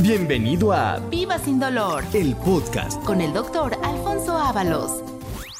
Bienvenido a Viva sin dolor el podcast. con el doctor Alfonso Ábalos.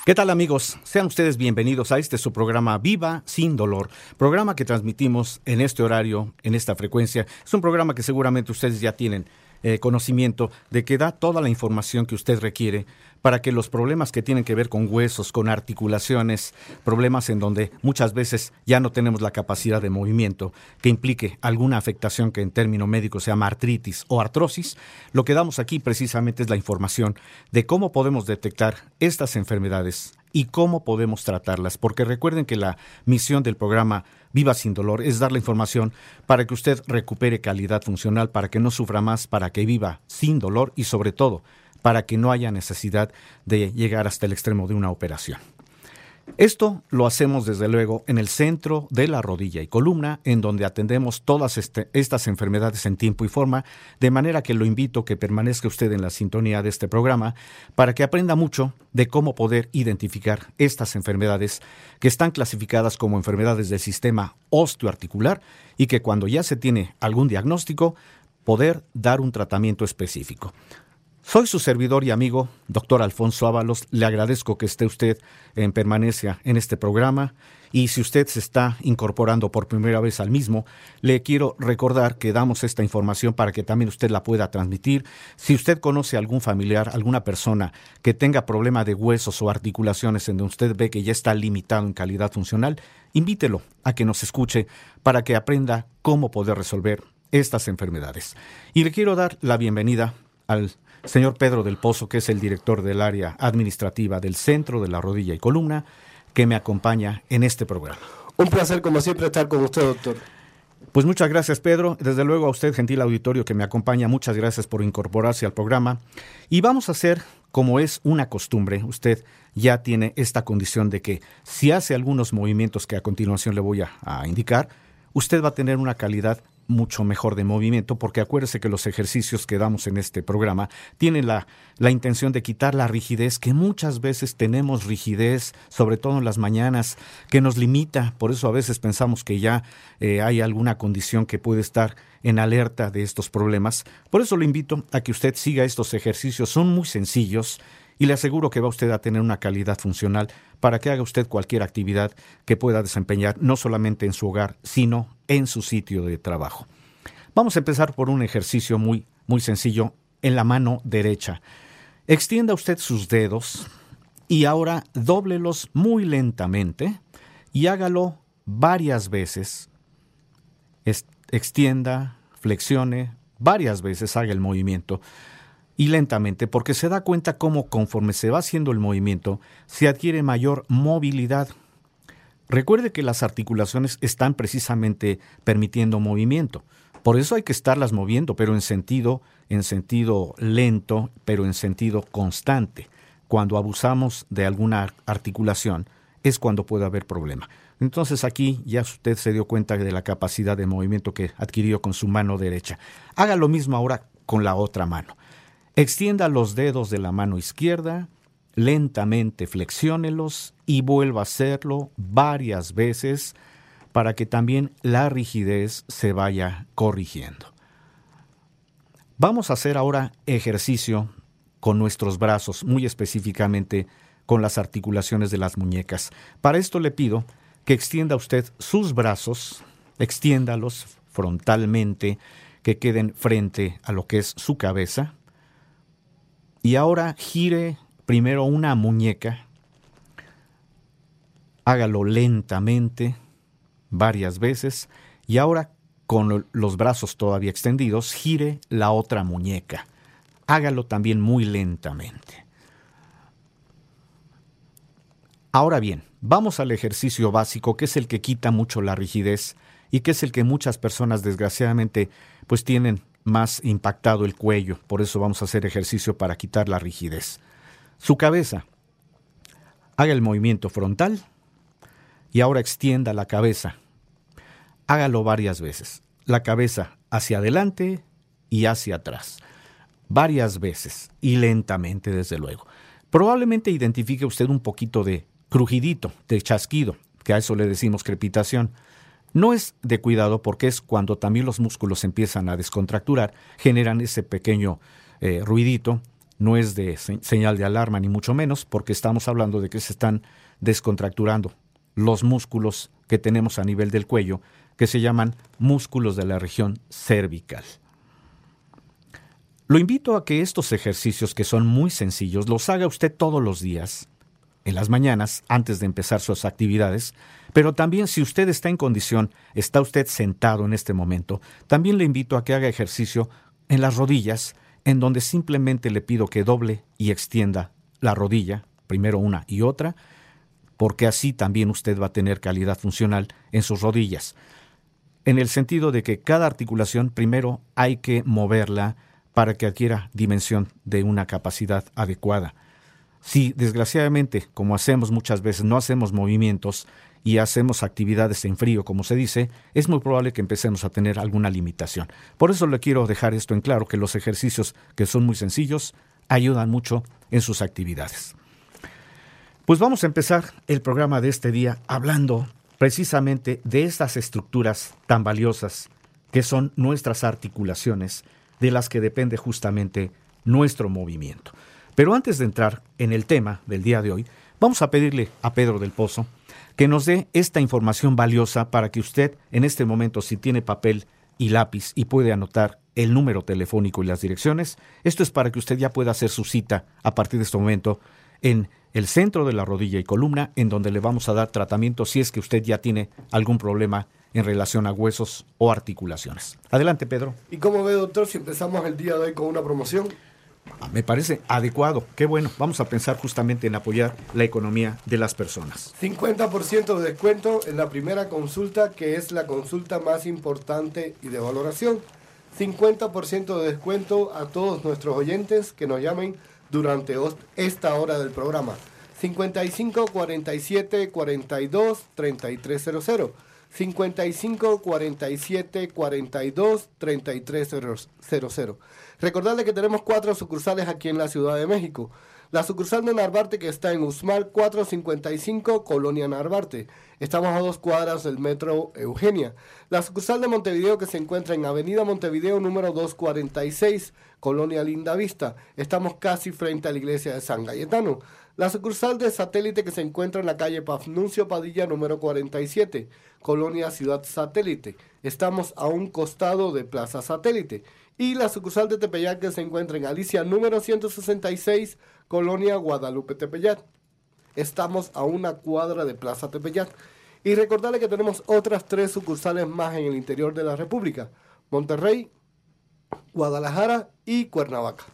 ¿Qué tal amigos? Sean ustedes bienvenidos a este su programa Viva sin dolor, programa que transmitimos en este horario, en esta frecuencia. Es un programa que seguramente ustedes ya tienen eh, conocimiento de que da toda la información que usted requiere para que los problemas que tienen que ver con huesos, con articulaciones, problemas en donde muchas veces ya no tenemos la capacidad de movimiento, que implique alguna afectación que en término médico se llama artritis o artrosis, lo que damos aquí precisamente es la información de cómo podemos detectar estas enfermedades y cómo podemos tratarlas, porque recuerden que la misión del programa Viva sin dolor es dar la información para que usted recupere calidad funcional, para que no sufra más, para que viva sin dolor y sobre todo para que no haya necesidad de llegar hasta el extremo de una operación. Esto lo hacemos desde luego en el centro de la rodilla y columna, en donde atendemos todas este, estas enfermedades en tiempo y forma, de manera que lo invito a que permanezca usted en la sintonía de este programa para que aprenda mucho de cómo poder identificar estas enfermedades que están clasificadas como enfermedades del sistema osteoarticular y que cuando ya se tiene algún diagnóstico, poder dar un tratamiento específico. Soy su servidor y amigo, doctor Alfonso Ábalos. Le agradezco que esté usted en permanencia en este programa. Y si usted se está incorporando por primera vez al mismo, le quiero recordar que damos esta información para que también usted la pueda transmitir. Si usted conoce a algún familiar, alguna persona que tenga problema de huesos o articulaciones en donde usted ve que ya está limitado en calidad funcional, invítelo a que nos escuche para que aprenda cómo poder resolver estas enfermedades. Y le quiero dar la bienvenida al señor Pedro del Pozo, que es el director del área administrativa del Centro de la Rodilla y Columna, que me acompaña en este programa. Un placer, como siempre, estar con usted, doctor. Pues muchas gracias, Pedro. Desde luego a usted, gentil auditorio que me acompaña, muchas gracias por incorporarse al programa. Y vamos a hacer, como es una costumbre, usted ya tiene esta condición de que si hace algunos movimientos que a continuación le voy a, a indicar, usted va a tener una calidad mucho mejor de movimiento, porque acuérdese que los ejercicios que damos en este programa tienen la, la, intención de quitar la rigidez, que muchas veces tenemos rigidez, sobre todo en las mañanas, que nos limita, por eso a veces pensamos que ya eh, hay alguna condición que puede estar en alerta de estos problemas. Por eso le invito a que usted siga estos ejercicios, son muy sencillos y le aseguro que va usted a tener una calidad funcional para que haga usted cualquier actividad que pueda desempeñar, no solamente en su hogar, sino en su sitio de trabajo. Vamos a empezar por un ejercicio muy, muy sencillo en la mano derecha. Extienda usted sus dedos y ahora dóblelos muy lentamente y hágalo varias veces. Extienda, flexione, varias veces haga el movimiento y lentamente, porque se da cuenta cómo conforme se va haciendo el movimiento, se adquiere mayor movilidad. Recuerde que las articulaciones están precisamente permitiendo movimiento. Por eso hay que estarlas moviendo, pero en sentido, en sentido lento, pero en sentido constante. Cuando abusamos de alguna articulación, es cuando puede haber problema. Entonces aquí ya usted se dio cuenta de la capacidad de movimiento que adquirió con su mano derecha. Haga lo mismo ahora con la otra mano. Extienda los dedos de la mano izquierda, lentamente flexiónelos y vuelva a hacerlo varias veces para que también la rigidez se vaya corrigiendo. Vamos a hacer ahora ejercicio con nuestros brazos, muy específicamente con las articulaciones de las muñecas. Para esto le pido que extienda usted sus brazos, extiéndalos frontalmente, que queden frente a lo que es su cabeza y ahora gire primero una muñeca, hágalo lentamente, varias veces, y ahora con los brazos todavía extendidos, gire la otra muñeca. Hágalo también muy lentamente. Ahora bien, vamos al ejercicio básico, que es el que quita mucho la rigidez y que es el que muchas personas desgraciadamente pues tienen más impactado el cuello, por eso vamos a hacer ejercicio para quitar la rigidez. Su cabeza. Haga el movimiento frontal y ahora extienda la cabeza. Hágalo varias veces. La cabeza hacia adelante y hacia atrás. Varias veces y lentamente, desde luego. Probablemente identifique usted un poquito de crujidito, de chasquido, que a eso le decimos crepitación. No es de cuidado porque es cuando también los músculos empiezan a descontracturar, generan ese pequeño eh, ruidito. No es de señal de alarma ni mucho menos porque estamos hablando de que se están descontracturando los músculos que tenemos a nivel del cuello, que se llaman músculos de la región cervical. Lo invito a que estos ejercicios, que son muy sencillos, los haga usted todos los días, en las mañanas, antes de empezar sus actividades, pero también si usted está en condición, está usted sentado en este momento, también le invito a que haga ejercicio en las rodillas, en donde simplemente le pido que doble y extienda la rodilla, primero una y otra, porque así también usted va a tener calidad funcional en sus rodillas. En el sentido de que cada articulación primero hay que moverla para que adquiera dimensión de una capacidad adecuada. Si desgraciadamente, como hacemos muchas veces, no hacemos movimientos y hacemos actividades en frío, como se dice, es muy probable que empecemos a tener alguna limitación. Por eso le quiero dejar esto en claro, que los ejercicios que son muy sencillos ayudan mucho en sus actividades. Pues vamos a empezar el programa de este día hablando precisamente de estas estructuras tan valiosas que son nuestras articulaciones, de las que depende justamente nuestro movimiento. Pero antes de entrar en el tema del día de hoy, vamos a pedirle a Pedro del Pozo que nos dé esta información valiosa para que usted en este momento, si tiene papel y lápiz y puede anotar el número telefónico y las direcciones, esto es para que usted ya pueda hacer su cita a partir de este momento en el centro de la rodilla y columna, en donde le vamos a dar tratamiento si es que usted ya tiene algún problema en relación a huesos o articulaciones. Adelante, Pedro. ¿Y cómo ve, doctor, si empezamos el día de hoy con una promoción? Me parece adecuado. Qué bueno. Vamos a pensar justamente en apoyar la economía de las personas. 50% de descuento en la primera consulta, que es la consulta más importante y de valoración. 50% de descuento a todos nuestros oyentes que nos llamen durante esta hora del programa. 55 47 42 3300. 55 47 42 3300. Recordarle que tenemos cuatro sucursales aquí en la Ciudad de México. La sucursal de Narvarte que está en Usmar 455, Colonia Narvarte. Estamos a dos cuadras del metro Eugenia. La sucursal de Montevideo que se encuentra en Avenida Montevideo número 246, Colonia Linda Vista. Estamos casi frente a la iglesia de San Cayetano. La sucursal de satélite que se encuentra en la calle Pafnuncio Padilla número 47, Colonia Ciudad Satélite. Estamos a un costado de Plaza Satélite. Y la sucursal de Tepeyac que se encuentra en Alicia número 166, Colonia Guadalupe Tepeyac. Estamos a una cuadra de Plaza Tepeyac. Y recordarle que tenemos otras tres sucursales más en el interior de la República. Monterrey, Guadalajara y Cuernavaca.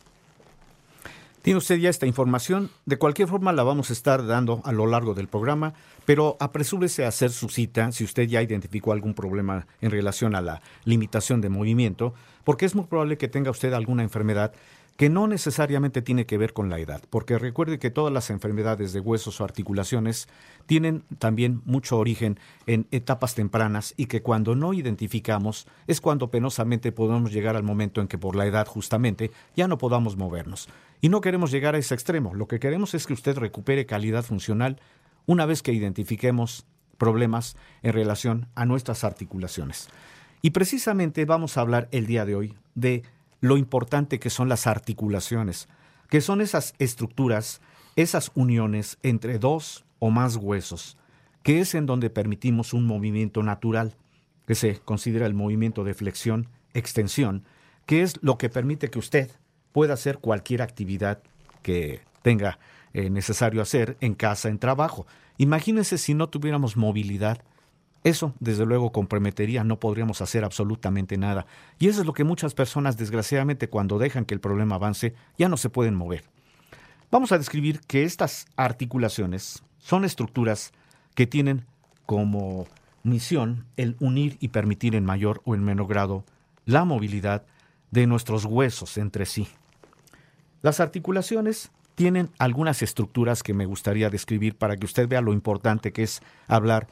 Tiene usted ya esta información. De cualquier forma la vamos a estar dando a lo largo del programa, pero apresúrese a hacer su cita si usted ya identificó algún problema en relación a la limitación de movimiento, porque es muy probable que tenga usted alguna enfermedad que no necesariamente tiene que ver con la edad, porque recuerde que todas las enfermedades de huesos o articulaciones tienen también mucho origen en etapas tempranas y que cuando no identificamos es cuando penosamente podemos llegar al momento en que por la edad justamente ya no podamos movernos. Y no queremos llegar a ese extremo, lo que queremos es que usted recupere calidad funcional una vez que identifiquemos problemas en relación a nuestras articulaciones. Y precisamente vamos a hablar el día de hoy de lo importante que son las articulaciones, que son esas estructuras, esas uniones entre dos o más huesos, que es en donde permitimos un movimiento natural, que se considera el movimiento de flexión, extensión, que es lo que permite que usted pueda hacer cualquier actividad que tenga eh, necesario hacer en casa, en trabajo. Imagínense si no tuviéramos movilidad, eso, desde luego, comprometería, no podríamos hacer absolutamente nada. Y eso es lo que muchas personas, desgraciadamente, cuando dejan que el problema avance, ya no se pueden mover. Vamos a describir que estas articulaciones son estructuras que tienen como misión el unir y permitir en mayor o en menor grado la movilidad de nuestros huesos entre sí. Las articulaciones tienen algunas estructuras que me gustaría describir para que usted vea lo importante que es hablar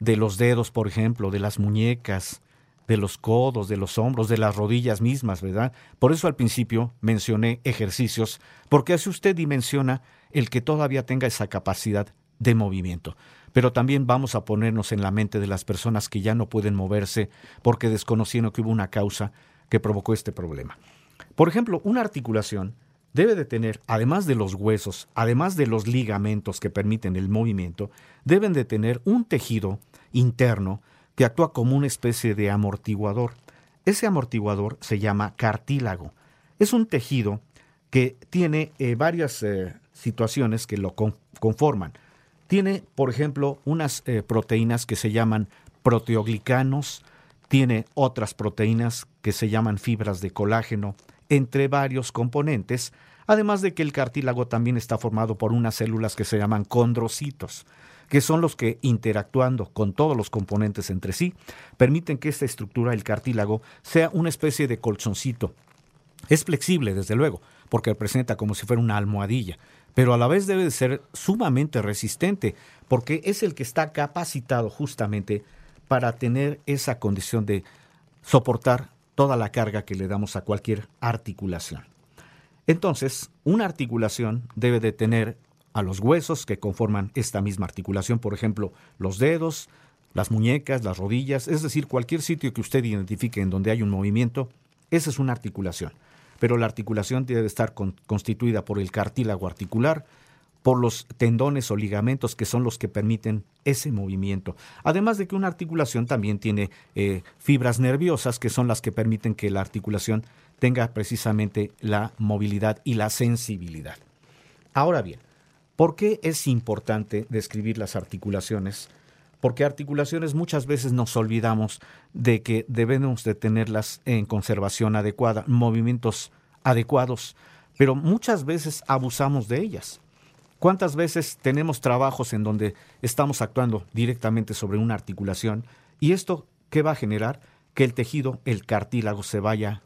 de los dedos, por ejemplo, de las muñecas, de los codos, de los hombros, de las rodillas mismas, ¿verdad? Por eso al principio mencioné ejercicios, porque así usted dimensiona el que todavía tenga esa capacidad de movimiento. Pero también vamos a ponernos en la mente de las personas que ya no pueden moverse porque desconocieron que hubo una causa que provocó este problema. Por ejemplo, una articulación debe de tener, además de los huesos, además de los ligamentos que permiten el movimiento, deben de tener un tejido interno que actúa como una especie de amortiguador. Ese amortiguador se llama cartílago. Es un tejido que tiene eh, varias eh, situaciones que lo conforman. Tiene, por ejemplo, unas eh, proteínas que se llaman proteoglicanos, tiene otras proteínas que se llaman fibras de colágeno, entre varios componentes, además de que el cartílago también está formado por unas células que se llaman condrocitos, que son los que, interactuando con todos los componentes entre sí, permiten que esta estructura del cartílago sea una especie de colchoncito. Es flexible, desde luego, porque presenta como si fuera una almohadilla, pero a la vez debe de ser sumamente resistente, porque es el que está capacitado justamente para tener esa condición de soportar toda la carga que le damos a cualquier articulación. Entonces, una articulación debe de tener a los huesos que conforman esta misma articulación, por ejemplo, los dedos, las muñecas, las rodillas, es decir, cualquier sitio que usted identifique en donde hay un movimiento, esa es una articulación. Pero la articulación debe estar constituida por el cartílago articular, por los tendones o ligamentos que son los que permiten ese movimiento. Además de que una articulación también tiene eh, fibras nerviosas que son las que permiten que la articulación tenga precisamente la movilidad y la sensibilidad. Ahora bien, ¿por qué es importante describir las articulaciones? Porque articulaciones muchas veces nos olvidamos de que debemos de tenerlas en conservación adecuada, movimientos adecuados, pero muchas veces abusamos de ellas. ¿Cuántas veces tenemos trabajos en donde estamos actuando directamente sobre una articulación y esto qué va a generar? Que el tejido, el cartílago se vaya,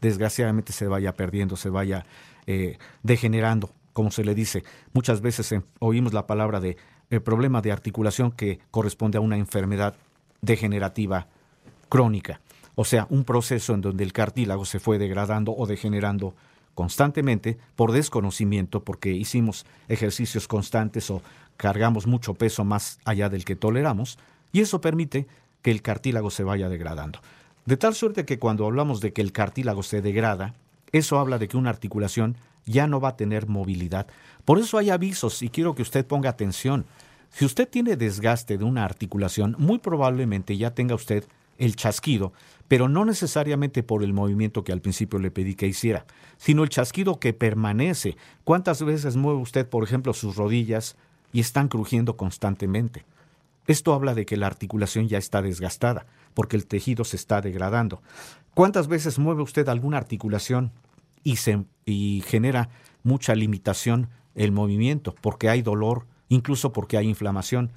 desgraciadamente se vaya perdiendo, se vaya eh, degenerando, como se le dice. Muchas veces eh, oímos la palabra de eh, problema de articulación que corresponde a una enfermedad degenerativa crónica, o sea, un proceso en donde el cartílago se fue degradando o degenerando constantemente por desconocimiento, porque hicimos ejercicios constantes o cargamos mucho peso más allá del que toleramos, y eso permite que el cartílago se vaya degradando. De tal suerte que cuando hablamos de que el cartílago se degrada, eso habla de que una articulación ya no va a tener movilidad. Por eso hay avisos y quiero que usted ponga atención. Si usted tiene desgaste de una articulación, muy probablemente ya tenga usted el chasquido, pero no necesariamente por el movimiento que al principio le pedí que hiciera, sino el chasquido que permanece. ¿Cuántas veces mueve usted, por ejemplo, sus rodillas y están crujiendo constantemente? Esto habla de que la articulación ya está desgastada, porque el tejido se está degradando. ¿Cuántas veces mueve usted alguna articulación y, se, y genera mucha limitación el movimiento, porque hay dolor, incluso porque hay inflamación?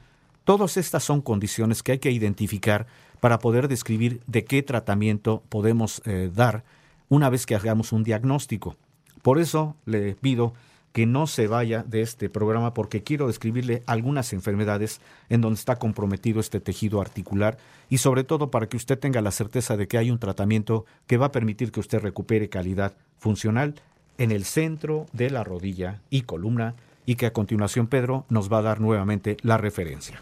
Todas estas son condiciones que hay que identificar para poder describir de qué tratamiento podemos eh, dar una vez que hagamos un diagnóstico. Por eso le pido que no se vaya de este programa porque quiero describirle algunas enfermedades en donde está comprometido este tejido articular y sobre todo para que usted tenga la certeza de que hay un tratamiento que va a permitir que usted recupere calidad funcional en el centro de la rodilla y columna y que a continuación Pedro nos va a dar nuevamente la referencia.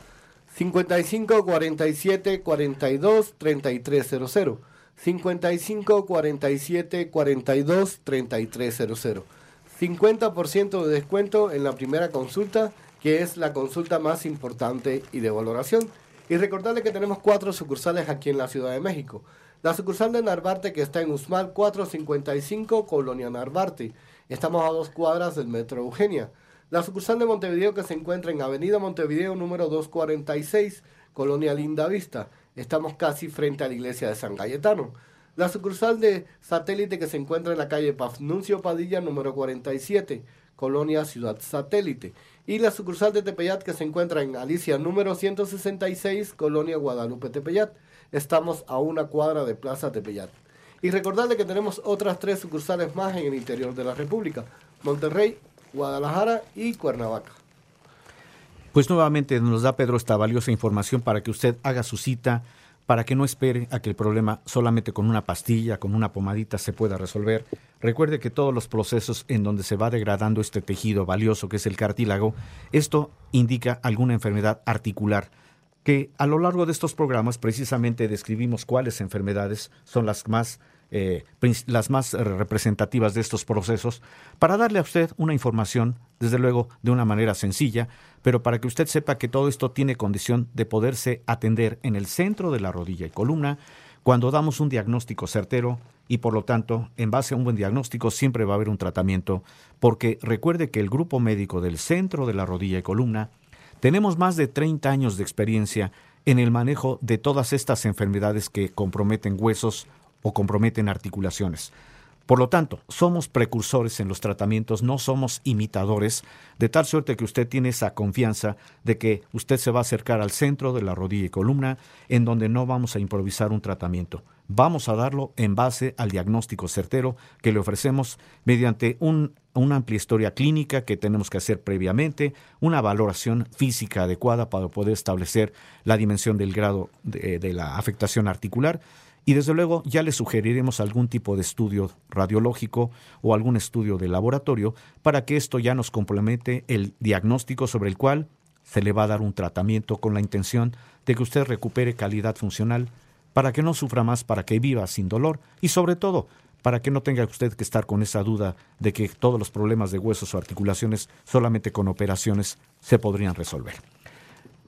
55 47 42 3300. 55 47 42 3300. 50% de descuento en la primera consulta, que es la consulta más importante y de valoración. Y recordarle que tenemos cuatro sucursales aquí en la Ciudad de México. La sucursal de Narvarte, que está en Usmal 455, Colonia Narvarte. Estamos a dos cuadras del Metro Eugenia. La sucursal de Montevideo que se encuentra en Avenida Montevideo número 246, Colonia Linda Vista. Estamos casi frente a la iglesia de San Cayetano. La sucursal de satélite que se encuentra en la calle Pafnuncio Padilla número 47, Colonia Ciudad Satélite. Y la sucursal de Tepeyat que se encuentra en Alicia número 166, Colonia Guadalupe Tepeyat. Estamos a una cuadra de Plaza Tepeyat. Y recordarle que tenemos otras tres sucursales más en el interior de la República. Monterrey, Guadalajara y Cuernavaca. Pues nuevamente nos da Pedro esta valiosa información para que usted haga su cita, para que no espere a que el problema solamente con una pastilla, con una pomadita se pueda resolver. Recuerde que todos los procesos en donde se va degradando este tejido valioso que es el cartílago, esto indica alguna enfermedad articular que a lo largo de estos programas precisamente describimos cuáles enfermedades son las más eh, las más representativas de estos procesos, para darle a usted una información, desde luego, de una manera sencilla, pero para que usted sepa que todo esto tiene condición de poderse atender en el centro de la rodilla y columna cuando damos un diagnóstico certero y por lo tanto, en base a un buen diagnóstico siempre va a haber un tratamiento, porque recuerde que el grupo médico del centro de la rodilla y columna tenemos más de 30 años de experiencia en el manejo de todas estas enfermedades que comprometen huesos, o comprometen articulaciones. Por lo tanto, somos precursores en los tratamientos, no somos imitadores, de tal suerte que usted tiene esa confianza de que usted se va a acercar al centro de la rodilla y columna, en donde no vamos a improvisar un tratamiento. Vamos a darlo en base al diagnóstico certero que le ofrecemos mediante una amplia historia clínica que tenemos que hacer previamente, una valoración física adecuada para poder establecer la dimensión del grado de la afectación articular y desde luego ya le sugeriremos algún tipo de estudio radiológico o algún estudio de laboratorio para que esto ya nos complemente el diagnóstico sobre el cual se le va a dar un tratamiento con la intención de que usted recupere calidad funcional para que no sufra más, para que viva sin dolor y sobre todo para que no tenga usted que estar con esa duda de que todos los problemas de huesos o articulaciones solamente con operaciones se podrían resolver.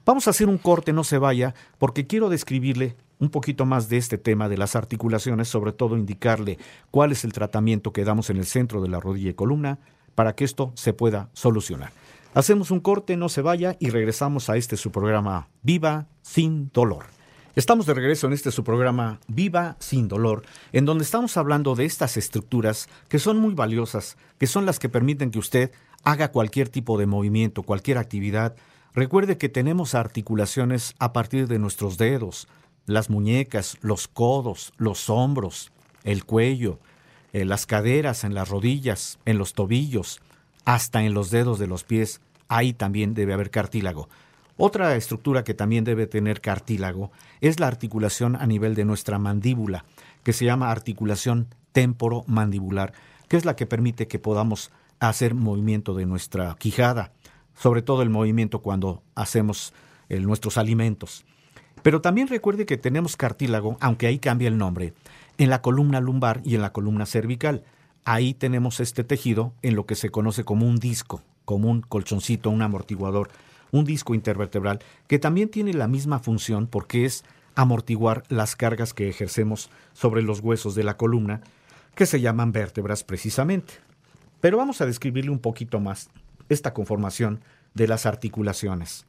Vamos a hacer un corte, no se vaya, porque quiero describirle un poquito más de este tema de las articulaciones, sobre todo indicarle cuál es el tratamiento que damos en el centro de la rodilla y columna para que esto se pueda solucionar. Hacemos un corte, no se vaya y regresamos a este su programa Viva sin dolor. Estamos de regreso en este su programa Viva sin dolor, en donde estamos hablando de estas estructuras que son muy valiosas, que son las que permiten que usted haga cualquier tipo de movimiento, cualquier actividad. Recuerde que tenemos articulaciones a partir de nuestros dedos, las muñecas, los codos, los hombros, el cuello, eh, las caderas, en las rodillas, en los tobillos, hasta en los dedos de los pies, ahí también debe haber cartílago. Otra estructura que también debe tener cartílago es la articulación a nivel de nuestra mandíbula, que se llama articulación temporomandibular, que es la que permite que podamos hacer movimiento de nuestra quijada, sobre todo el movimiento cuando hacemos eh, nuestros alimentos. Pero también recuerde que tenemos cartílago, aunque ahí cambia el nombre, en la columna lumbar y en la columna cervical. Ahí tenemos este tejido en lo que se conoce como un disco, como un colchoncito, un amortiguador, un disco intervertebral, que también tiene la misma función porque es amortiguar las cargas que ejercemos sobre los huesos de la columna, que se llaman vértebras precisamente. Pero vamos a describirle un poquito más esta conformación de las articulaciones.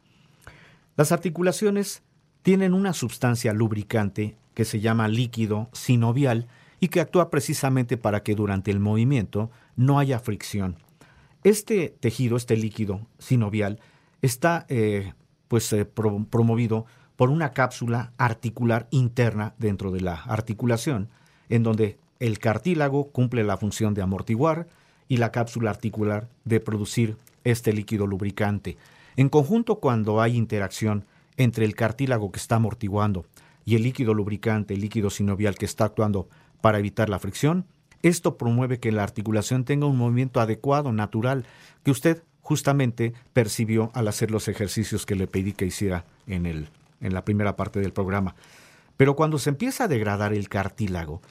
Las articulaciones tienen una sustancia lubricante que se llama líquido sinovial y que actúa precisamente para que durante el movimiento no haya fricción. Este tejido, este líquido sinovial, está eh, pues, eh, promovido por una cápsula articular interna dentro de la articulación, en donde el cartílago cumple la función de amortiguar y la cápsula articular de producir este líquido lubricante. En conjunto, cuando hay interacción entre el cartílago que está amortiguando y el líquido lubricante, el líquido sinovial que está actuando para evitar la fricción, esto promueve que la articulación tenga un movimiento adecuado, natural, que usted justamente percibió al hacer los ejercicios que le pedí que hiciera en, el, en la primera parte del programa. Pero cuando se empieza a degradar el cartílago,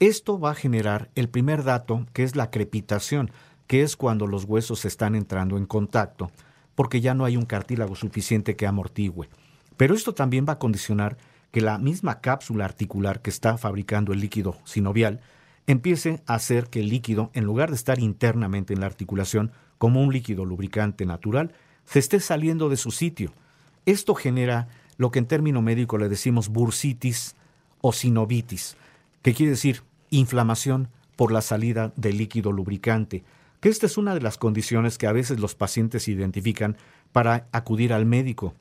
esto va a generar el primer dato, que es la crepitación, que es cuando los huesos están entrando en contacto, porque ya no hay un cartílago suficiente que amortigüe. Pero esto también va a condicionar que la misma cápsula articular que está fabricando el líquido sinovial empiece a hacer que el líquido, en lugar de estar internamente en la articulación como un líquido lubricante natural, se esté saliendo de su sitio. Esto genera lo que en término médico le decimos bursitis o sinovitis, que quiere decir inflamación por la salida del líquido lubricante, que esta es una de las condiciones que a veces los pacientes identifican para acudir al médico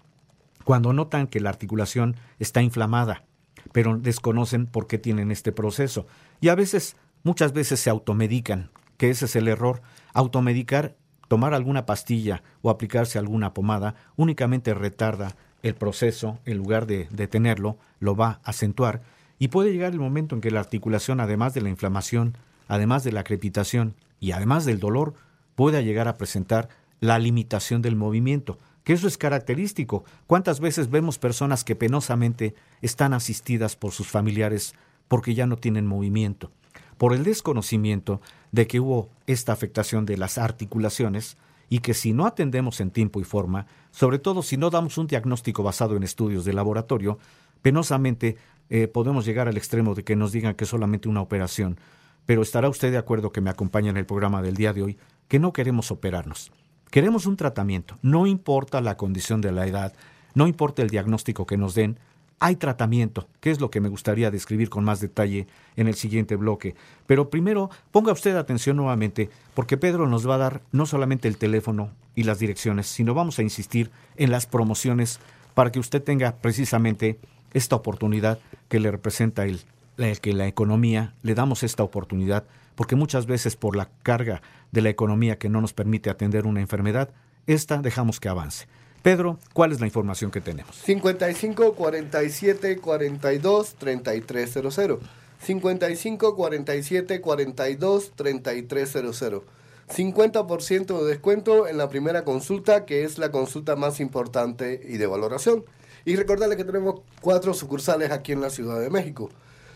cuando notan que la articulación está inflamada, pero desconocen por qué tienen este proceso. Y a veces, muchas veces se automedican, que ese es el error. Automedicar, tomar alguna pastilla o aplicarse alguna pomada únicamente retarda el proceso, en lugar de detenerlo, lo va a acentuar y puede llegar el momento en que la articulación, además de la inflamación, además de la crepitación y además del dolor, pueda llegar a presentar la limitación del movimiento, que eso es característico. ¿Cuántas veces vemos personas que penosamente están asistidas por sus familiares porque ya no tienen movimiento? Por el desconocimiento de que hubo esta afectación de las articulaciones y que si no atendemos en tiempo y forma, sobre todo si no damos un diagnóstico basado en estudios de laboratorio, penosamente eh, podemos llegar al extremo de que nos digan que es solamente una operación. Pero estará usted de acuerdo que me acompaña en el programa del día de hoy, que no queremos operarnos. Queremos un tratamiento, no importa la condición de la edad, no importa el diagnóstico que nos den, hay tratamiento, que es lo que me gustaría describir con más detalle en el siguiente bloque. Pero primero, ponga usted atención nuevamente, porque Pedro nos va a dar no solamente el teléfono y las direcciones, sino vamos a insistir en las promociones para que usted tenga precisamente esta oportunidad que le representa el, el que la economía, le damos esta oportunidad porque muchas veces por la carga de la economía que no nos permite atender una enfermedad, esta dejamos que avance. Pedro, ¿cuál es la información que tenemos? 55 47 42 3300. 55 47 42 3300. 50% de descuento en la primera consulta, que es la consulta más importante y de valoración. Y recordarle que tenemos cuatro sucursales aquí en la Ciudad de México.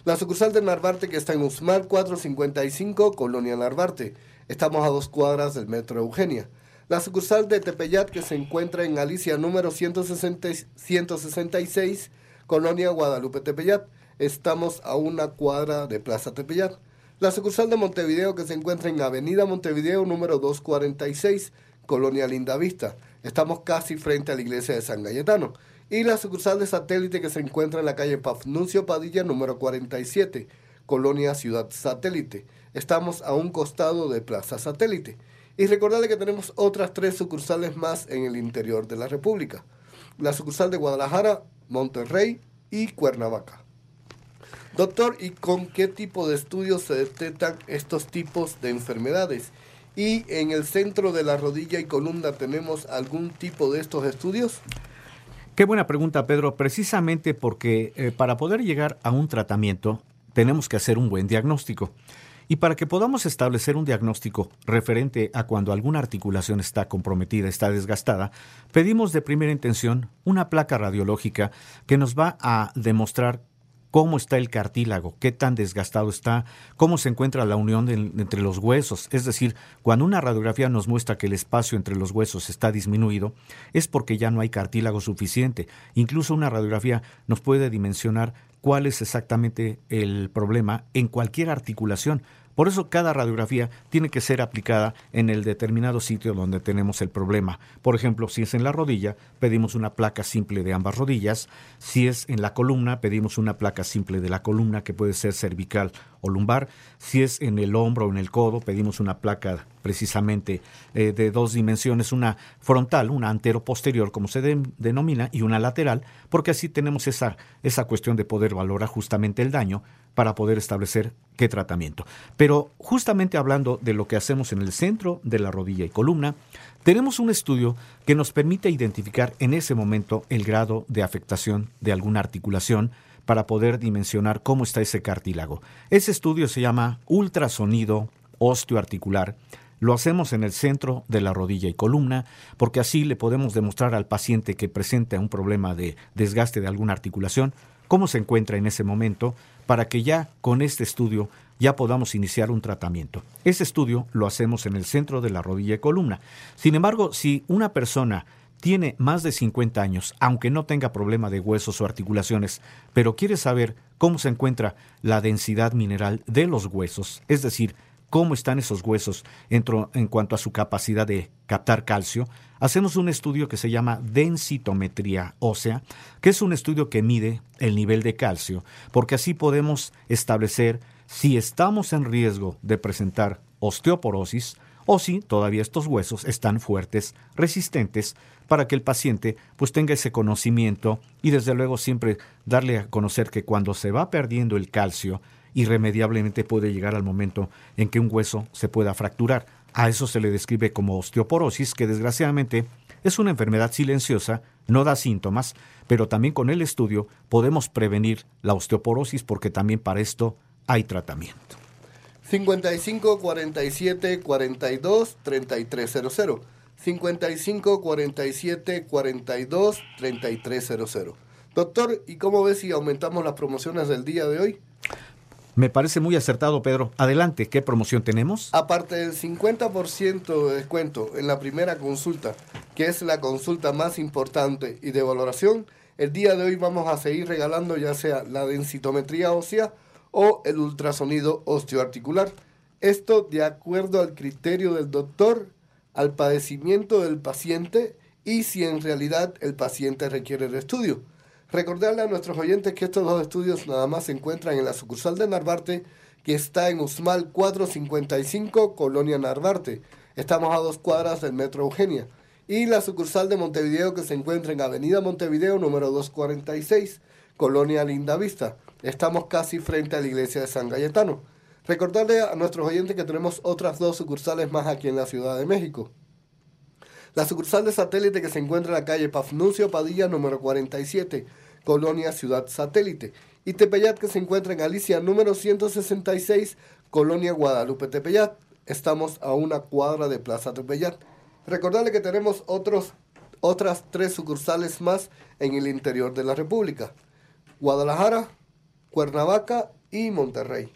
La sucursal de Narvarte que está en Usmar 455, Colonia Narvarte. Estamos a dos cuadras del Metro Eugenia. La sucursal de Tepeyat que se encuentra en Alicia número 160, 166, Colonia Guadalupe Tepeyat. Estamos a una cuadra de Plaza Tepeyat. La sucursal de Montevideo que se encuentra en Avenida Montevideo número 246, Colonia Lindavista. Estamos casi frente a la iglesia de San Galletano y la sucursal de satélite que se encuentra en la calle Pafnuncio Padilla número 47, Colonia Ciudad Satélite. Estamos a un costado de Plaza Satélite. Y recordarle que tenemos otras tres sucursales más en el interior de la República. La sucursal de Guadalajara, Monterrey y Cuernavaca. Doctor, ¿y con qué tipo de estudios se detectan estos tipos de enfermedades? ¿Y en el centro de la rodilla y columna tenemos algún tipo de estos estudios? Qué buena pregunta, Pedro. Precisamente porque eh, para poder llegar a un tratamiento tenemos que hacer un buen diagnóstico. Y para que podamos establecer un diagnóstico referente a cuando alguna articulación está comprometida, está desgastada, pedimos de primera intención una placa radiológica que nos va a demostrar cómo está el cartílago, qué tan desgastado está, cómo se encuentra la unión entre los huesos. Es decir, cuando una radiografía nos muestra que el espacio entre los huesos está disminuido, es porque ya no hay cartílago suficiente. Incluso una radiografía nos puede dimensionar cuál es exactamente el problema en cualquier articulación. Por eso cada radiografía tiene que ser aplicada en el determinado sitio donde tenemos el problema. Por ejemplo, si es en la rodilla, pedimos una placa simple de ambas rodillas. Si es en la columna, pedimos una placa simple de la columna que puede ser cervical o lumbar. Si es en el hombro o en el codo, pedimos una placa precisamente eh, de dos dimensiones, una frontal, una antero-posterior, como se denomina, y una lateral, porque así tenemos esa, esa cuestión de poder valorar justamente el daño para poder establecer qué tratamiento. Pero justamente hablando de lo que hacemos en el centro de la rodilla y columna, tenemos un estudio que nos permite identificar en ese momento el grado de afectación de alguna articulación para poder dimensionar cómo está ese cartílago. Ese estudio se llama ultrasonido osteoarticular. Lo hacemos en el centro de la rodilla y columna porque así le podemos demostrar al paciente que presenta un problema de desgaste de alguna articulación cómo se encuentra en ese momento para que ya con este estudio ya podamos iniciar un tratamiento. Ese estudio lo hacemos en el centro de la rodilla y columna. Sin embargo, si una persona tiene más de 50 años, aunque no tenga problema de huesos o articulaciones, pero quiere saber cómo se encuentra la densidad mineral de los huesos, es decir, cómo están esos huesos en, cuanto a su capacidad de captar calcio, hacemos un estudio que se llama densitometría ósea, que es un estudio que mide el nivel de calcio, porque así podemos establecer si estamos en riesgo de presentar osteoporosis o si todavía estos huesos están fuertes, resistentes, para que el paciente pues tenga ese conocimiento y desde luego siempre darle a conocer que cuando se va perdiendo el calcio, irremediablemente puede llegar al momento en que un hueso se pueda fracturar. A eso se le describe como osteoporosis, que desgraciadamente es una enfermedad silenciosa, no da síntomas, pero también con el estudio podemos prevenir la osteoporosis porque también para esto hay tratamiento. 55 47 42 3300. 55 47 42 3300. Doctor, ¿y cómo ves si aumentamos las promociones del día de hoy? Me parece muy acertado, Pedro. Adelante, ¿qué promoción tenemos? Aparte del 50% de descuento en la primera consulta, que es la consulta más importante y de valoración, el día de hoy vamos a seguir regalando ya sea la densitometría ósea o el ultrasonido osteoarticular. Esto de acuerdo al criterio del doctor, al padecimiento del paciente y si en realidad el paciente requiere el estudio. Recordarle a nuestros oyentes que estos dos estudios nada más se encuentran en la sucursal de Narvarte, que está en Usmal 455, Colonia Narvarte. Estamos a dos cuadras del Metro Eugenia. Y la sucursal de Montevideo, que se encuentra en Avenida Montevideo, número 246, Colonia Linda Vista. Estamos casi frente a la iglesia de San Galletano. Recordarle a nuestros oyentes que tenemos otras dos sucursales más aquí en la Ciudad de México. La sucursal de satélite que se encuentra en la calle Pafnuncio Padilla número 47, Colonia Ciudad Satélite. Y Tepeyat que se encuentra en Alicia número 166, Colonia Guadalupe Tepeyat. Estamos a una cuadra de Plaza Tepeyat. Recordarle que tenemos otros, otras tres sucursales más en el interior de la República. Guadalajara, Cuernavaca y Monterrey.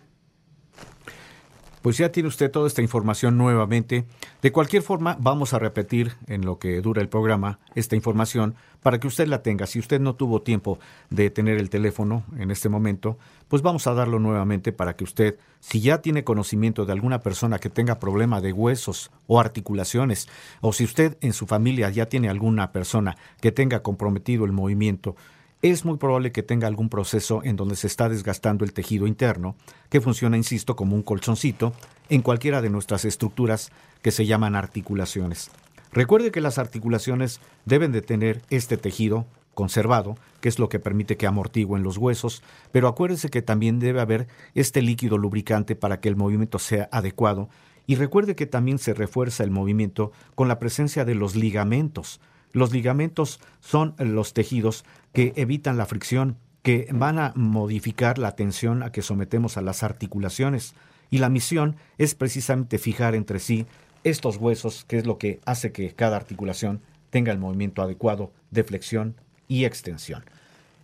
Pues ya tiene usted toda esta información nuevamente. De cualquier forma, vamos a repetir en lo que dura el programa esta información para que usted la tenga. Si usted no tuvo tiempo de tener el teléfono en este momento, pues vamos a darlo nuevamente para que usted, si ya tiene conocimiento de alguna persona que tenga problema de huesos o articulaciones, o si usted en su familia ya tiene alguna persona que tenga comprometido el movimiento, es muy probable que tenga algún proceso en donde se está desgastando el tejido interno, que funciona, insisto, como un colchoncito en cualquiera de nuestras estructuras que se llaman articulaciones. Recuerde que las articulaciones deben de tener este tejido conservado, que es lo que permite que amortiguen los huesos, pero acuérdese que también debe haber este líquido lubricante para que el movimiento sea adecuado y recuerde que también se refuerza el movimiento con la presencia de los ligamentos. Los ligamentos son los tejidos que evitan la fricción, que van a modificar la tensión a que sometemos a las articulaciones. Y la misión es precisamente fijar entre sí estos huesos, que es lo que hace que cada articulación tenga el movimiento adecuado de flexión y extensión.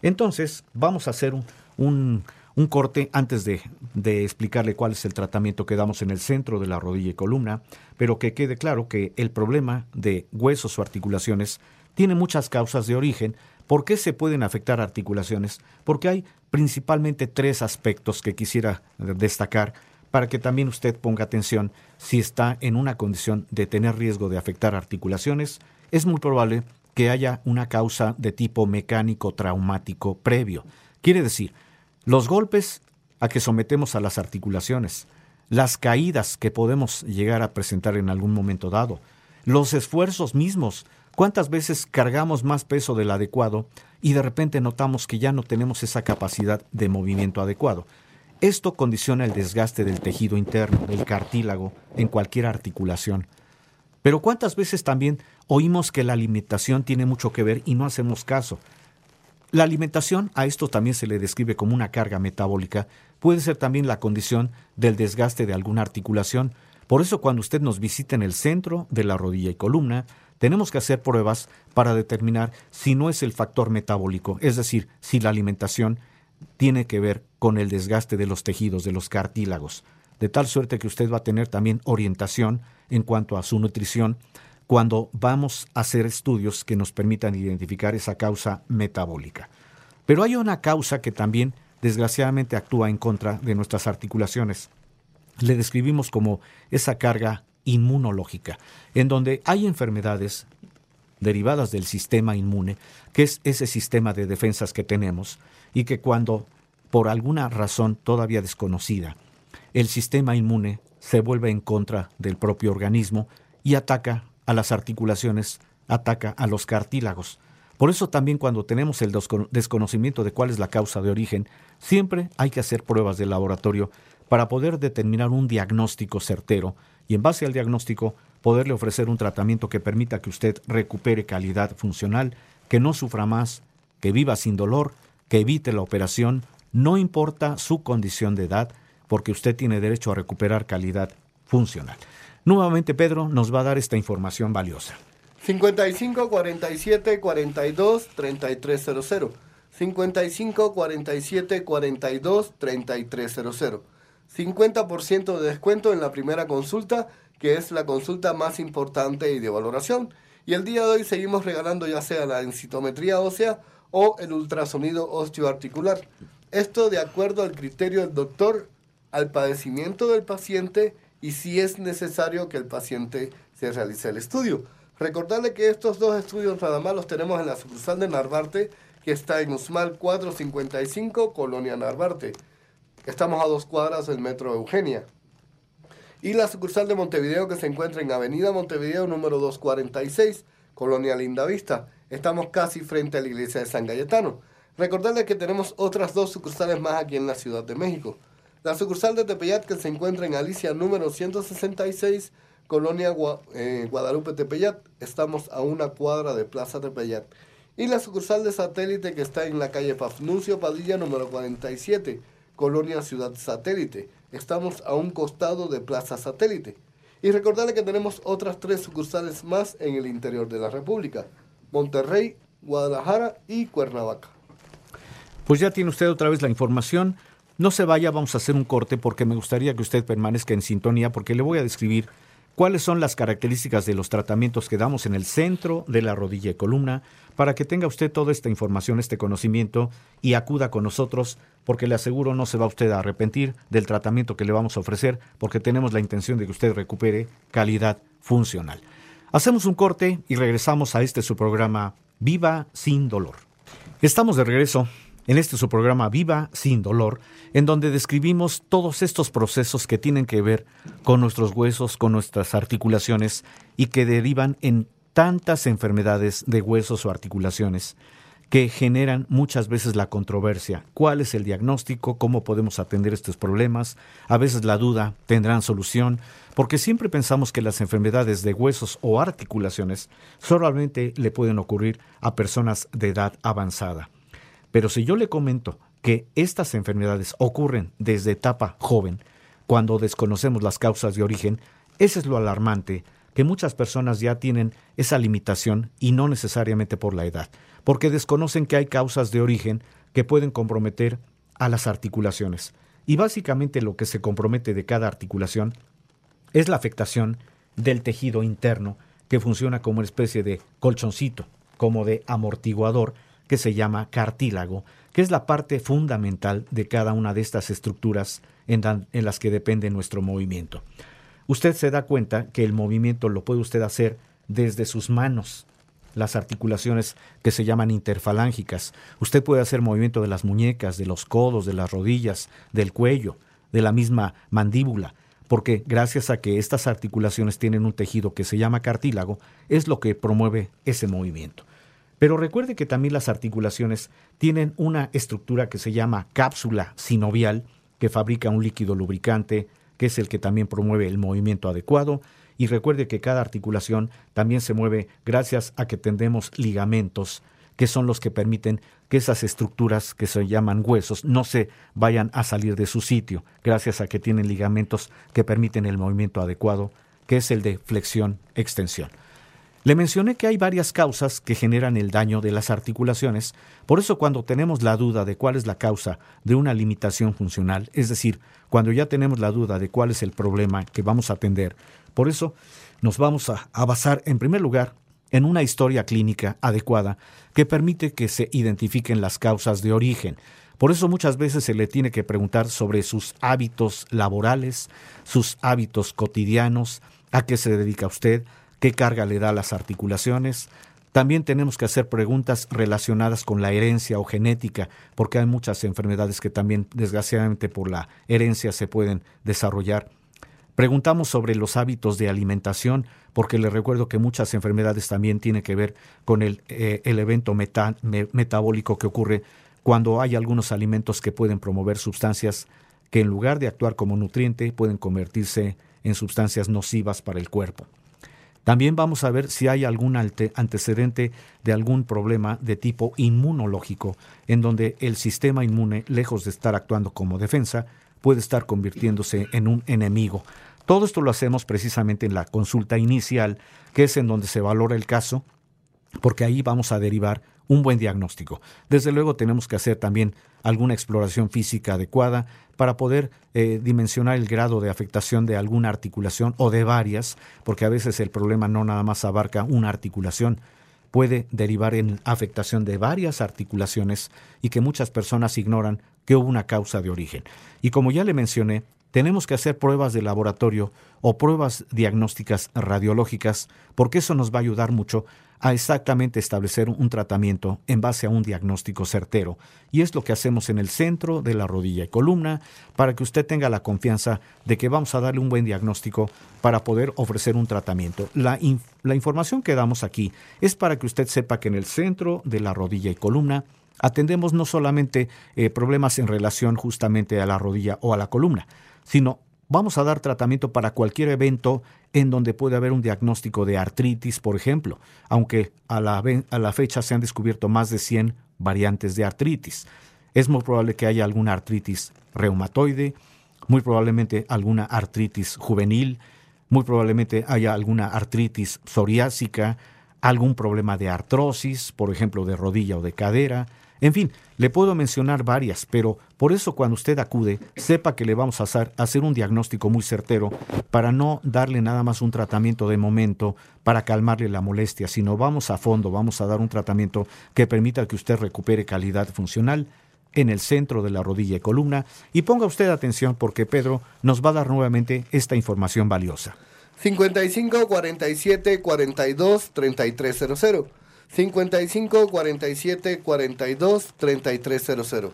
Entonces, vamos a hacer un, corte antes de, de, explicarle cuál es el tratamiento que damos en el centro de la rodilla y columna, pero que quede claro que el problema de huesos o articulaciones tiene muchas causas de origen, ¿Por qué se pueden afectar articulaciones? Porque hay principalmente tres aspectos que quisiera destacar para que también usted ponga atención si está en una condición de tener riesgo de afectar articulaciones. Es muy probable que haya una causa de tipo mecánico traumático previo. Quiere decir, los golpes a que sometemos a las articulaciones, las caídas que podemos llegar a presentar en algún momento dado, los esfuerzos mismos ¿Cuántas veces cargamos más peso del adecuado y de repente notamos que ya no tenemos esa capacidad de movimiento adecuado? Esto condiciona el desgaste del tejido interno, del cartílago, en cualquier articulación. Pero ¿cuántas veces también oímos que la alimentación tiene mucho que ver y no hacemos caso? La alimentación, a esto también se le describe como una carga metabólica, puede ser también la condición del desgaste de alguna articulación. Por eso cuando usted nos visita en el centro de la rodilla y columna, tenemos que hacer pruebas para determinar si no es el factor metabólico, es decir, si la alimentación tiene que ver con el desgaste de los tejidos, de los cartílagos, de tal suerte que usted va a tener también orientación en cuanto a su nutrición cuando vamos a hacer estudios que nos permitan identificar esa causa metabólica. Pero hay una causa que también desgraciadamente actúa en contra de nuestras articulaciones. Le describimos como esa carga inmunológica, en donde hay enfermedades derivadas del sistema inmune, que es ese sistema de defensas que tenemos, y que cuando, por alguna razón todavía desconocida, el sistema inmune se vuelve en contra del propio organismo y ataca a las articulaciones, ataca a los cartílagos. Por eso también cuando tenemos el desconocimiento de cuál es la causa de origen, siempre hay que hacer pruebas de laboratorio para poder determinar un diagnóstico certero y en base al diagnóstico poderle ofrecer un tratamiento que permita que usted recupere calidad funcional, que no sufra más, que viva sin dolor, que evite la operación, no importa su condición de edad, porque usted tiene derecho a recuperar calidad funcional. Nuevamente, Pedro nos va a dar esta información valiosa. 55 47 42 3300. 55 47 42 3300. 50% de descuento en la primera consulta, que es la consulta más importante y de valoración. Y el día de hoy seguimos regalando ya sea la densitometría ósea o el ultrasonido osteoarticular. Esto de acuerdo al criterio del doctor, al padecimiento del paciente y si es necesario que el paciente se realice el estudio. Recordarle que estos dos estudios nada más los tenemos en la sucursal de Narvarte, que está en Usmal 455, Colonia Narvarte. Estamos a dos cuadras del Metro Eugenia. Y la sucursal de Montevideo que se encuentra en Avenida Montevideo número 246, Colonia Lindavista. Estamos casi frente a la iglesia de San Galletano. Recordarles que tenemos otras dos sucursales más aquí en la Ciudad de México. La sucursal de Tepeyat que se encuentra en Alicia número 166, Colonia eh, Guadalupe Tepeyat. Estamos a una cuadra de Plaza Tepeyat. Y la sucursal de satélite que está en la calle Pafnuncio Padilla número 47, Colonia Ciudad Satélite. Estamos a un costado de Plaza Satélite. Y recordarle que tenemos otras tres sucursales más en el interior de la República. Monterrey, Guadalajara y Cuernavaca. Pues ya tiene usted otra vez la información. No se vaya, vamos a hacer un corte porque me gustaría que usted permanezca en sintonía porque le voy a describir cuáles son las características de los tratamientos que damos en el centro de la rodilla y columna para que tenga usted toda esta información, este conocimiento y acuda con nosotros porque le aseguro no se va usted a arrepentir del tratamiento que le vamos a ofrecer porque tenemos la intención de que usted recupere calidad funcional. Hacemos un corte y regresamos a este su programa Viva sin dolor. Estamos de regreso en este su programa Viva sin dolor, en donde describimos todos estos procesos que tienen que ver con nuestros huesos, con nuestras articulaciones y que derivan en tantas enfermedades de huesos o articulaciones que generan muchas veces la controversia. ¿Cuál es el diagnóstico? ¿Cómo podemos atender estos problemas? A veces la duda, ¿tendrán solución? Porque siempre pensamos que las enfermedades de huesos o articulaciones solamente le pueden ocurrir a personas de edad avanzada. Pero si yo le comento que estas enfermedades ocurren desde etapa joven, cuando desconocemos las causas de origen, ese es lo alarmante, que muchas personas ya tienen esa limitación y no necesariamente por la edad, porque desconocen que hay causas de origen que pueden comprometer a las articulaciones. Y básicamente lo que se compromete de cada articulación es la afectación del tejido interno que funciona como una especie de colchoncito, como de amortiguador que se llama cartílago, que es la parte fundamental de cada una de estas estructuras en, en, las que depende nuestro movimiento. Usted se da cuenta que el movimiento lo puede usted hacer desde sus manos, las articulaciones que se llaman interfalángicas. Usted puede hacer movimiento de las muñecas, de los codos, de las rodillas, del cuello, de la misma mandíbula, porque gracias a que estas articulaciones tienen un tejido que se llama cartílago, es lo que promueve ese movimiento. Pero recuerde que también las articulaciones tienen una estructura que se llama cápsula sinovial, que fabrica un líquido lubricante, que es el que también promueve el movimiento adecuado. Y recuerde que cada articulación también se mueve gracias a que tendemos ligamentos, que son los que permiten que esas estructuras que se llaman huesos no se vayan a salir de su sitio, gracias a que tienen ligamentos que permiten el movimiento adecuado, que es el de flexión-extensión. Le mencioné que hay varias causas que generan el daño de las articulaciones, por eso cuando tenemos la duda de cuál es la causa de una limitación funcional, es decir, cuando ya tenemos la duda de cuál es el problema que vamos a atender, por eso nos vamos a, basar en primer lugar en una historia clínica adecuada que permite que se identifiquen las causas de origen. Por eso muchas veces se le tiene que preguntar sobre sus hábitos laborales, sus hábitos cotidianos, a qué se dedica usted, qué carga le da a las articulaciones. También tenemos que hacer preguntas relacionadas con la herencia o genética, porque hay muchas enfermedades que también desgraciadamente por la herencia se pueden desarrollar. Preguntamos sobre los hábitos de alimentación, porque les recuerdo que muchas enfermedades también tienen que ver con el, eh, el evento metabólico que ocurre cuando hay algunos alimentos que pueden promover sustancias que en lugar de actuar como nutriente pueden convertirse en sustancias nocivas para el cuerpo. También vamos a ver si hay algún antecedente de algún problema de tipo inmunológico, en donde el sistema inmune, lejos de estar actuando como defensa, puede estar convirtiéndose en un enemigo. Todo esto lo hacemos precisamente en la consulta inicial, que es en donde se valora el caso, porque ahí vamos a derivar un buen diagnóstico. Desde luego tenemos que hacer también alguna exploración física adecuada para poder eh, dimensionar el grado de afectación de alguna articulación o de varias, porque a veces el problema no nada más abarca una articulación, puede derivar en afectación de varias articulaciones y que muchas personas ignoran que hubo una causa de origen. Y como ya le mencioné, tenemos que hacer pruebas de laboratorio o pruebas diagnósticas radiológicas, porque eso nos va a ayudar mucho a exactamente establecer un tratamiento en base a un diagnóstico certero. Y es lo que hacemos en el centro de la rodilla y columna para que usted tenga la confianza de que vamos a darle un buen diagnóstico para poder ofrecer un tratamiento. La, información que damos aquí es para que usted sepa que en el centro de la rodilla y columna atendemos no solamente eh, problemas en relación justamente a la rodilla o a la columna, sino vamos a dar tratamiento para cualquier evento en donde puede haber un diagnóstico de artritis, por ejemplo, aunque a la, a la fecha se han descubierto más de 100 variantes de artritis. Es muy probable que haya alguna artritis reumatoide, muy probablemente alguna artritis juvenil, muy probablemente haya alguna artritis psoriásica, algún problema de artrosis, por ejemplo, de rodilla o de cadera, en fin, le puedo mencionar varias, pero por eso cuando usted acude, sepa que le vamos a hacer, hacer, un diagnóstico muy certero para no darle nada más un tratamiento de momento para calmarle la molestia, sino vamos a fondo, vamos a dar un tratamiento que permita que usted recupere calidad funcional en el centro de la rodilla y columna. Y ponga usted atención porque Pedro nos va a dar nuevamente esta información valiosa. 55 47 42 3300 55 47 42 3300.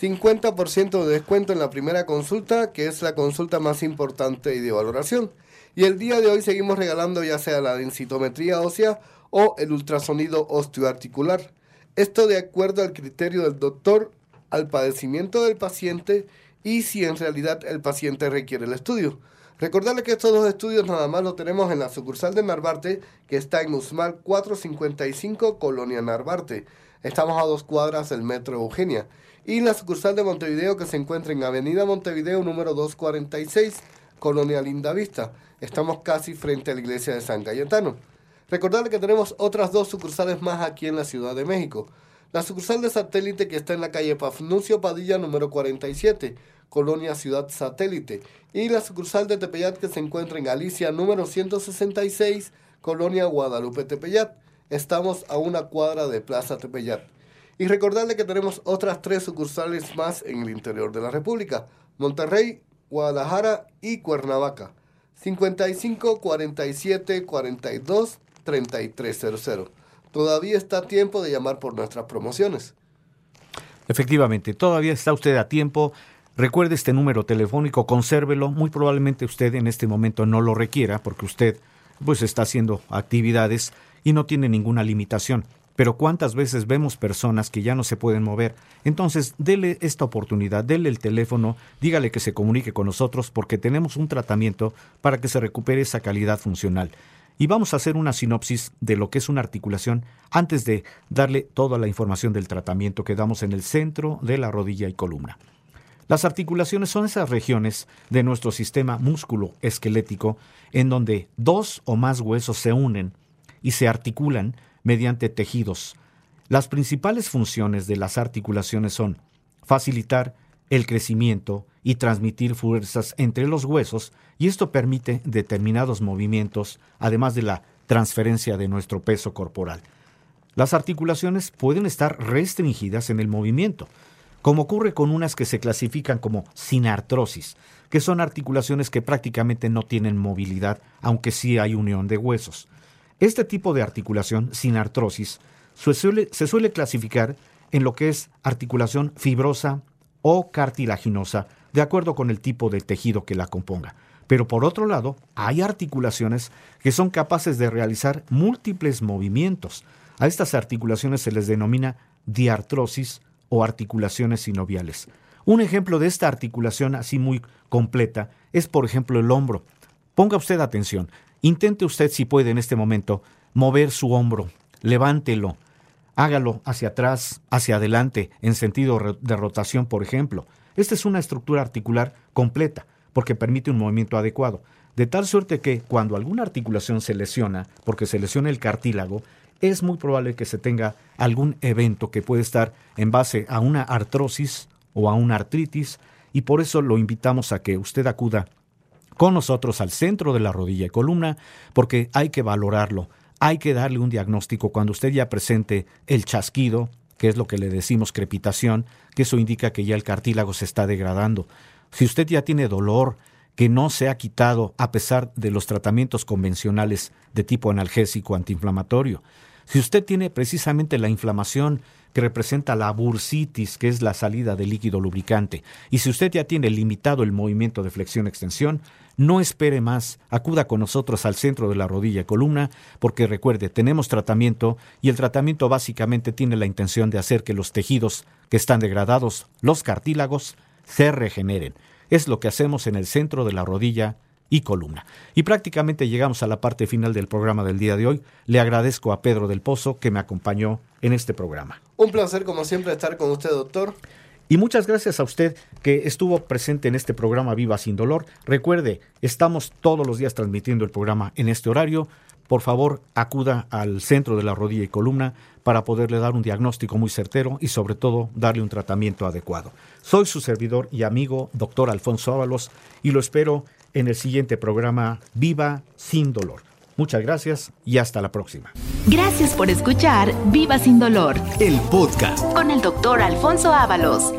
50% de descuento en la primera consulta, que es la consulta más importante y de valoración. Y el día de hoy seguimos regalando ya sea la densitometría ósea o el ultrasonido osteoarticular. Esto de acuerdo al criterio del doctor, al padecimiento del paciente y si en realidad el paciente requiere el estudio. Recordarle que estos dos estudios nada más lo tenemos en la sucursal de Narvarte, que está en Usmal 455, Colonia Narvarte. Estamos a dos cuadras del Metro Eugenia. Y la sucursal de Montevideo, que se encuentra en Avenida Montevideo número 246, Colonia Lindavista. Estamos casi frente a la iglesia de San Cayetano. Recordarle que tenemos otras dos sucursales más aquí en la Ciudad de México. La sucursal de satélite que está en la calle Pafnuncio Padilla número 47 Colonia Ciudad Satélite, y la sucursal de Tepeyat que se encuentra en Galicia número 166, Colonia Guadalupe Tepeyat. Estamos a una cuadra de Plaza Tepeyat. Y recordarle que tenemos otras tres sucursales más en el interior de la República, Monterrey, Guadalajara y Cuernavaca. 55 47 42 3300. Todavía está a tiempo de llamar por nuestras promociones. Efectivamente, todavía está usted a tiempo Recuerde este número telefónico, consérvelo. Muy probablemente usted en este momento no lo requiera porque usted pues está haciendo actividades y no tiene ninguna limitación. Pero cuántas veces vemos personas que ya no se pueden mover. Entonces, dele esta oportunidad, dele el teléfono, dígale que se comunique con nosotros porque tenemos un tratamiento para que se recupere esa calidad funcional. Y vamos a hacer una sinopsis de lo que es una articulación antes de darle toda la información del tratamiento que damos en el centro de la rodilla y columna. Las articulaciones son esas regiones de nuestro sistema músculo esquelético en donde dos o más huesos se unen y se articulan mediante tejidos. Las principales funciones de las articulaciones son facilitar el crecimiento y transmitir fuerzas entre los huesos y esto permite determinados movimientos, además de la transferencia de nuestro peso corporal. Las articulaciones pueden estar restringidas en el movimiento, como ocurre con unas que se clasifican como sinartrosis, que son articulaciones que prácticamente no tienen movilidad, aunque sí hay unión de huesos. Este tipo de articulación, sinartrosis, se suele, se suele clasificar en lo que es articulación fibrosa o cartilaginosa, de acuerdo con el tipo de tejido que la componga. Pero por otro lado, hay articulaciones que son capaces de realizar múltiples movimientos. A estas articulaciones se les denomina diartrosis o articulaciones sinoviales. Un ejemplo de esta articulación así muy completa es, por ejemplo, el hombro. Ponga usted atención. Intente usted, si puede, en este momento, mover su hombro. Levántelo. Hágalo hacia atrás, hacia adelante, en sentido de rotación, por ejemplo. Esta es una estructura articular completa porque permite un movimiento adecuado. De tal suerte que cuando alguna articulación se lesiona, porque se lesiona el cartílago, es muy probable que se tenga algún evento que puede estar en base a una artrosis o a una artritis y por eso lo invitamos a que usted acuda con nosotros al centro de la rodilla y columna porque hay que valorarlo, hay que darle un diagnóstico cuando usted ya presente el chasquido, que es lo que le decimos crepitación, que eso indica que ya el cartílago se está degradando. Si usted ya tiene dolor, que no se ha quitado a pesar de los tratamientos convencionales de tipo analgésico antiinflamatorio. Si usted tiene precisamente la inflamación que representa la bursitis, que es la salida de líquido lubricante, y si usted ya tiene limitado el movimiento de flexión-extensión, no espere más, acuda con nosotros al centro de la rodilla y columna, porque recuerde, tenemos tratamiento y el tratamiento básicamente tiene la intención de hacer que los tejidos que están degradados, los cartílagos, se regeneren. Es lo que hacemos en el centro de la rodilla y columna. Y prácticamente llegamos a la parte final del programa del día de hoy. Le agradezco a Pedro del Pozo que me acompañó en este programa. Un placer como siempre estar con usted, doctor. Y muchas gracias a usted que estuvo presente en este programa Viva sin Dolor. Recuerde, estamos todos los días transmitiendo el programa en este horario. Por favor, acuda al centro de la rodilla y columna para poderle dar un diagnóstico muy certero y sobre todo darle un tratamiento adecuado. Soy su servidor y amigo, doctor Alfonso Ábalos, y lo espero en el siguiente programa Viva sin Dolor. Muchas gracias y hasta la próxima. Gracias por escuchar Viva sin Dolor El podcast. con el doctor Alfonso Ábalos.